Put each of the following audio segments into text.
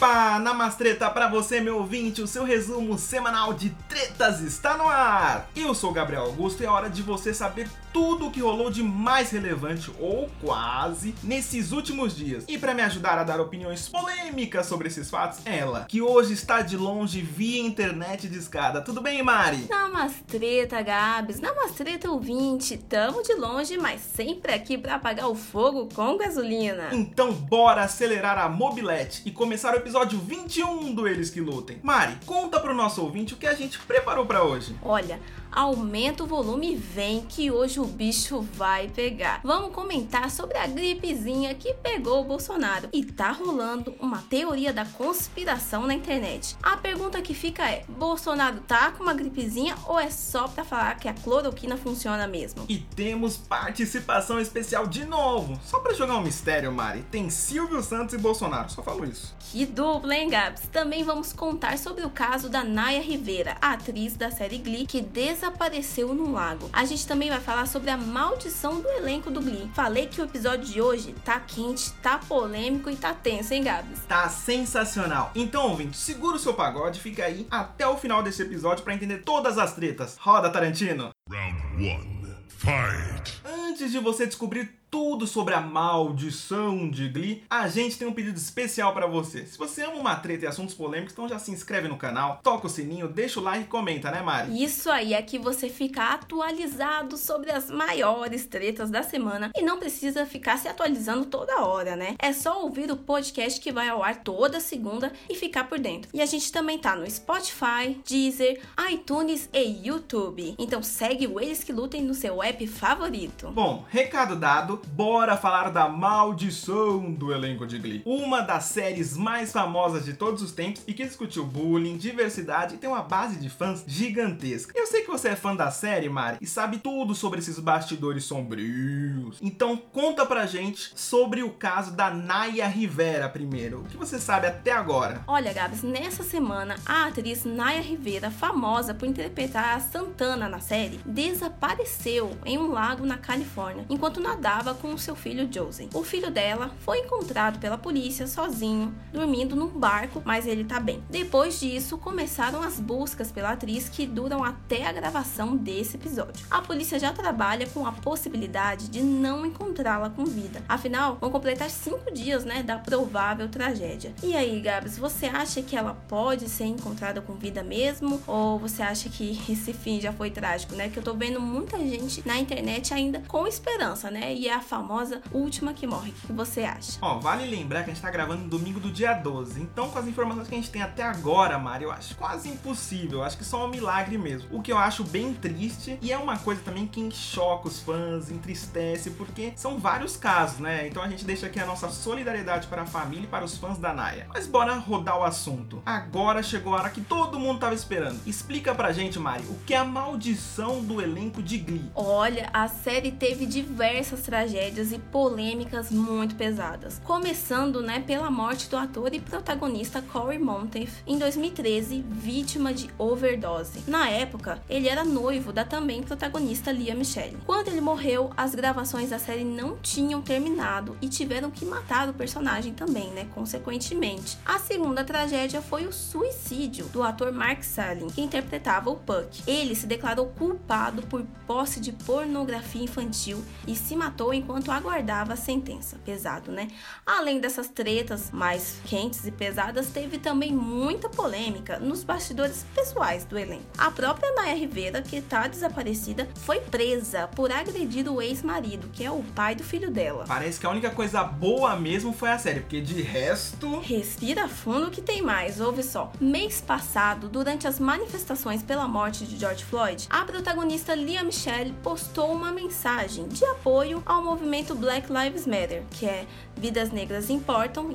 Opa, Namastreta para você, meu ouvinte, o seu resumo semanal de tretas está no ar. Eu sou o Gabriel Augusto e é hora de você saber tudo o que rolou de mais relevante, ou quase, nesses últimos dias. E para me ajudar a dar opiniões polêmicas sobre esses fatos, ela, que hoje está de longe via internet de escada. Tudo bem, Mari? Namastreta, Gabs. Namastreta, ouvinte. Tamo de longe, mas sempre aqui para apagar o fogo com gasolina. Então bora acelerar a mobilete e começar o episódio 21 do Eles Que Lutem. Mari, conta pro nosso ouvinte o que a gente preparou para hoje. Olha, aumenta o volume e vem que hoje o bicho vai pegar. Vamos comentar sobre a gripezinha que pegou o Bolsonaro e tá rolando uma teoria da conspiração na internet. A pergunta que fica é: Bolsonaro tá com uma gripezinha ou é só para falar que a cloroquina funciona mesmo? E temos participação especial de novo. Só para jogar um mistério, Mari, tem Silvio Santos e Bolsonaro. Só falo isso. Que dupla, hein, Gabs? Também vamos contar sobre o caso da Naya Rivera, atriz da série Glee, que desapareceu no lago. A gente também vai falar sobre a maldição do elenco do Glee. Falei que o episódio de hoje tá quente, tá polêmico e tá tenso, hein, Gabs? Tá sensacional. Então, ouvinte, segura o seu pagode, fica aí até o final desse episódio para entender todas as tretas. Roda, Tarantino! Round 1. Fight! Antes de você descobrir tudo sobre a maldição de Glee, a gente tem um pedido especial para você. Se você ama uma treta e assuntos polêmicos, então já se inscreve no canal, toca o sininho, deixa o like e comenta, né, Mari? Isso aí é que você fica atualizado sobre as maiores tretas da semana e não precisa ficar se atualizando toda hora, né? É só ouvir o podcast que vai ao ar toda segunda e ficar por dentro. E a gente também tá no Spotify, Deezer, iTunes e YouTube. Então segue o Eles que Lutem no seu app favorito. Bom, recado dado, bora falar da maldição do elenco de Glee. Uma das séries mais famosas de todos os tempos e que discutiu bullying, diversidade e tem uma base de fãs gigantesca. Eu sei que você é fã da série, Mari, e sabe tudo sobre esses bastidores sombrios. Então conta pra gente sobre o caso da Naya Rivera primeiro. O que você sabe até agora? Olha, Gabs, nessa semana a atriz Naya Rivera, famosa por interpretar a Santana na série, desapareceu em um lago na Califórnia enquanto nadava com seu filho Josie. O filho dela foi encontrado pela polícia sozinho, dormindo num barco, mas ele tá bem. Depois disso, começaram as buscas pela atriz que duram até a gravação desse episódio. A polícia já trabalha com a possibilidade de não encontrá-la com vida. Afinal, vão completar cinco dias, né, da provável tragédia. E aí, Gabs, você acha que ela pode ser encontrada com vida mesmo? Ou você acha que esse fim já foi trágico, né? Que eu tô vendo muita gente na internet ainda com esperança, né? E é a famosa última que morre. O que você acha? Ó, vale lembrar que a gente tá gravando no domingo do dia 12. Então, com as informações que a gente tem até agora, Mari, eu acho quase impossível. Eu acho que só um milagre mesmo. O que eu acho bem triste e é uma coisa também que choca os fãs, entristece, porque são vários casos, né? Então a gente deixa aqui a nossa solidariedade para a família e para os fãs da Naya. Mas bora rodar o assunto. Agora chegou a hora que todo mundo tava esperando. Explica pra gente, Mari, o que é a maldição do elenco de Glee? Olha, a série teve diversas tragédias e polêmicas muito pesadas. Começando, né, pela morte do ator e protagonista Corey Monteith em 2013, vítima de overdose. Na época, ele era noivo da também protagonista Lia Michele. Quando ele morreu, as gravações da série não tinham terminado e tiveram que matar o personagem também, né, consequentemente. A segunda tragédia foi o suicídio do ator Mark Salling, que interpretava o Puck. Ele se declarou culpado por posse de pornografia infantil e se matou enquanto aguardava a sentença. Pesado, né? Além dessas tretas mais quentes e pesadas, teve também muita polêmica nos bastidores pessoais do elenco. A própria Naya Rivera, que está desaparecida, foi presa por agredir o ex-marido, que é o pai do filho dela. Parece que a única coisa boa mesmo foi a série, porque de resto. Respira fundo que tem mais, ouve só. Mês passado, durante as manifestações pela morte de George Floyd, a protagonista Lia Michelle postou uma mensagem de apoio ao movimento Black Lives Matter, que é Vidas Negras Importam.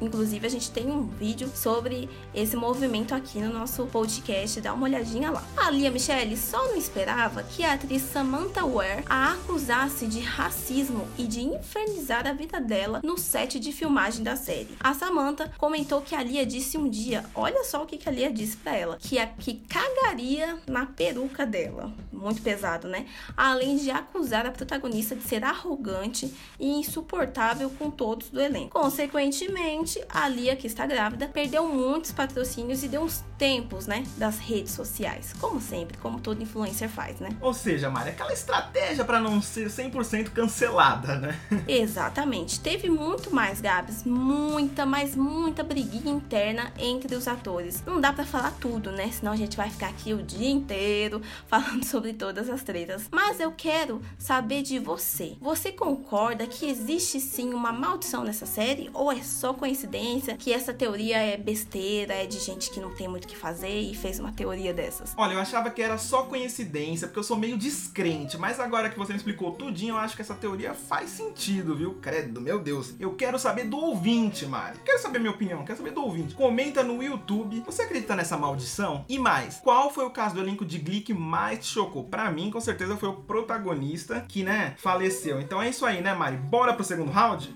Inclusive, a gente tem um vídeo sobre esse movimento aqui no nosso podcast, dá uma olhadinha lá. A Lia Michelle só não esperava que a atriz Samantha Ware a acusasse de racismo e de infernizar a vida dela no set de filmagem da série. A Samantha comentou que a Lia disse um dia, olha só o que a Lia disse para ela, que a que cagaria na peruca dela. Muito pesado, né? Além de acusar a protagonista de ser arrogante arrogante e insuportável com todos do elenco. Consequentemente, a Lia, que está grávida, perdeu muitos patrocínios e deu uns tempos, né, das redes sociais. Como sempre, como todo influencer faz, né? Ou seja, Mari, aquela estratégia para não ser 100% cancelada, né? Exatamente. Teve muito mais, Gabs, muita, mas muita briguinha interna entre os atores. Não dá para falar tudo, né? Senão a gente vai ficar aqui o dia inteiro falando sobre todas as tretas. Mas eu quero saber de você. Você concorda que existe sim uma maldição nessa série ou é só coincidência que essa teoria é besteira, é de gente que não tem muito o que fazer e fez uma teoria dessas? Olha, eu achava que era só coincidência, porque eu sou meio descrente, mas agora que você me explicou tudinho, eu acho que essa teoria faz sentido, viu? Credo, meu Deus. Eu quero saber do ouvinte, Mari. Quero saber minha opinião, quero saber do ouvinte. Comenta no YouTube. Você acredita nessa maldição? E mais, qual foi o caso do elenco de Glee que mais te chocou? Pra mim, com certeza, foi o protagonista que, né, faleceu. Então é isso aí, né, Mari? Bora pro segundo round?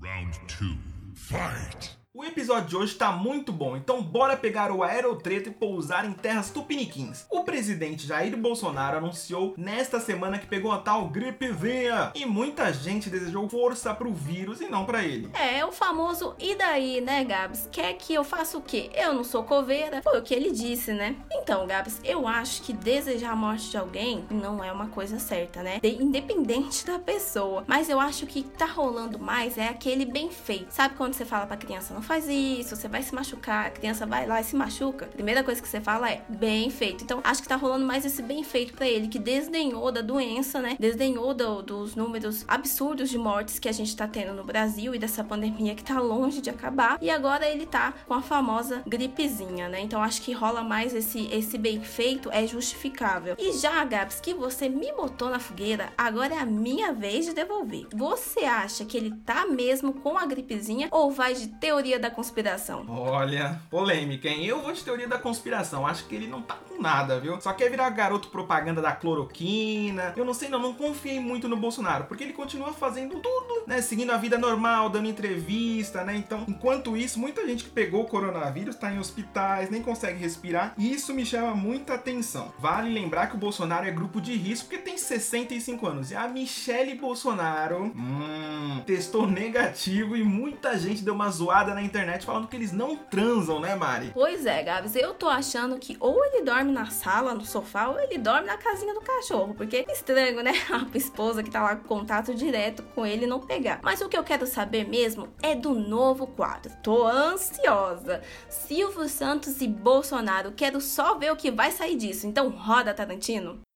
Round two. Fight. O episódio de hoje tá muito bom, então bora pegar o aerotreto e pousar em terras tupiniquins. O presidente Jair Bolsonaro anunciou nesta semana que pegou a tal gripezinha e muita gente desejou força pro vírus e não para ele. É, o famoso e daí, né, Gabs? Quer que eu faça o quê? Eu não sou coveira. Foi o que ele disse, né? Então, Gabs, eu acho que desejar a morte de alguém não é uma coisa certa, né? De, independente da pessoa. Mas eu acho que tá rolando mais é aquele bem feito. Sabe quando você fala pra criança, não faz isso, você vai se machucar, a criança vai lá e se machuca. A primeira coisa que você fala é bem feito. Então, acho que tá rolando mais esse bem feito para ele, que desdenhou da doença, né? Desdenhou do, dos números absurdos de mortes que a gente tá tendo no Brasil e dessa pandemia que tá longe de acabar. E agora ele tá com a famosa gripezinha, né? Então, acho que rola mais esse, esse bem feito, é justificável. E já, Gabs, que você me botou na fogueira, agora é a minha vez de devolver. Você acha que ele tá mesmo com a gripezinha ou vai de teoria da conspiração? Olha, polêmica, hein? Eu vou de teoria da conspiração. Acho que ele não tá com nada, viu? Só quer virar garoto propaganda da cloroquina. Eu não sei, não, não confiei muito no Bolsonaro, porque ele continua fazendo tudo, né? Seguindo a vida normal, dando entrevista, né? Então, enquanto isso, muita gente que pegou o coronavírus tá em hospitais, nem consegue respirar. E isso me chama muita atenção. Vale lembrar que o Bolsonaro é grupo de risco porque tem 65 anos. E a Michelle Bolsonaro, hum, testou negativo e muita gente deu uma zoada na internet falando que eles não transam, né, Mari? Pois é, Gabs, eu tô achando que ou ele dorme na sala, no sofá, ou ele dorme na casinha do cachorro, porque é estranho, né? A esposa que tá lá com contato direto com ele não pegar. Mas o que eu quero saber mesmo é do novo quadro. Tô ansiosa. Silvio Santos e Bolsonaro, quero só ver o que vai sair disso. Então roda, Tarantino.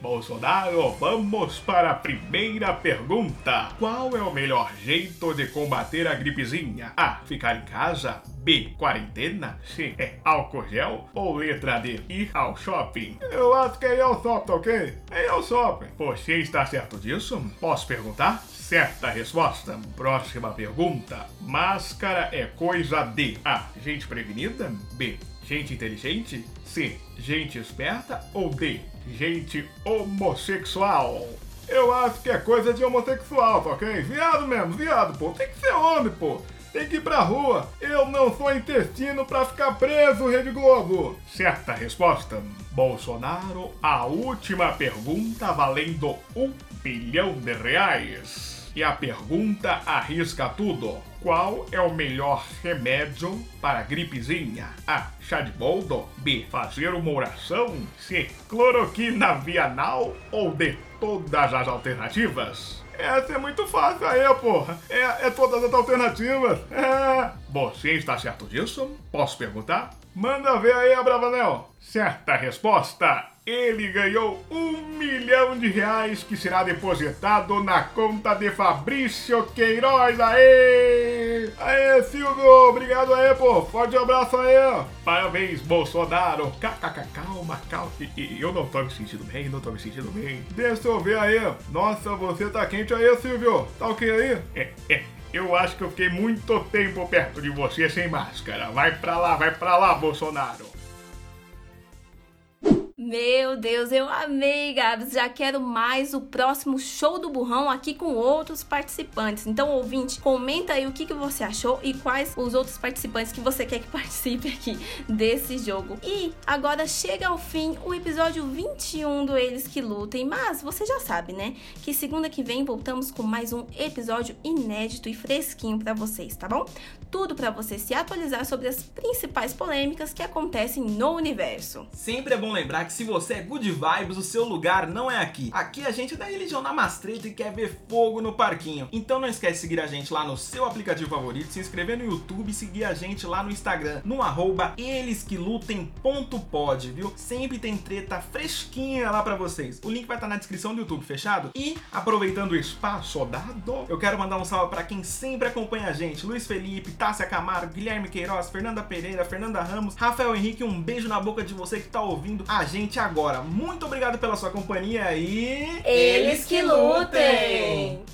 Bolsonaro, vamos para a primeira pergunta. Qual é o melhor jeito de combater a gripezinha? A. Ficar em casa. B. Quarentena. C. É álcool gel. Ou letra D. Ir ao shopping. Eu acho que é ao shopping, ok? É ao shopping. Você está certo disso? Posso perguntar? Certa resposta. Próxima pergunta. Máscara é coisa de A. Gente prevenida. B. Gente inteligente. C. Gente esperta. Ou D. Gente homossexual. Eu acho que é coisa de homossexual, tá ok? Viado mesmo, viado, pô. Tem que ser homem, pô. Tem que ir pra rua. Eu não sou intestino pra ficar preso, Rede Globo. Certa resposta. Bolsonaro, a última pergunta valendo um bilhão de reais. E a pergunta arrisca tudo. Qual é o melhor remédio para a gripezinha? A. Chá de boldo. B. Fazer uma oração. C. Cloroquina vianal. Ou D. Todas as alternativas? Essa é muito fácil aí, porra. É, é todas as alternativas. É. Você está certo disso? Posso perguntar? Manda ver aí, Abravanel. Certa resposta. Ele ganhou um milhão de reais que será depositado na conta de Fabrício Queiroz. Aê! Aê, Silvio! Obrigado aí, pô. Forte abraço aí. Parabéns, Bolsonaro. Calma, calma, calma. Eu não tô me sentindo bem, não tô me sentindo bem. Deixa eu ver aí. Nossa, você tá quente aí, Silvio. Tá ok aí? É, é. Eu acho que eu fiquei muito tempo perto de você sem máscara. Vai pra lá, vai pra lá, Bolsonaro. Meu Deus, eu amei, Gabs. Já quero mais o próximo show do burrão aqui com outros participantes. Então, ouvinte, comenta aí o que, que você achou e quais os outros participantes que você quer que participe aqui desse jogo. E agora chega ao fim o episódio 21 do Eles que Lutem. Mas você já sabe, né? Que segunda que vem voltamos com mais um episódio inédito e fresquinho para vocês, tá bom? Tudo para você se atualizar sobre as principais polêmicas que acontecem no universo. Sempre é bom lembrar que se você é good vibes, o seu lugar não é aqui. Aqui a gente é da religião namastreta e quer ver fogo no parquinho. Então não esquece de seguir a gente lá no seu aplicativo favorito, se inscrever no YouTube e seguir a gente lá no Instagram, no arroba elesquelutem.pod, viu? Sempre tem treta fresquinha lá para vocês. O link vai estar na descrição do YouTube, fechado? E aproveitando o espaço dado, eu quero mandar um salve para quem sempre acompanha a gente, Luiz Felipe, Tássia Camargo, Guilherme Queiroz, Fernanda Pereira, Fernanda Ramos, Rafael Henrique, um beijo na boca de você que tá ouvindo a gente agora. Muito obrigado pela sua companhia e. Eles que lutem!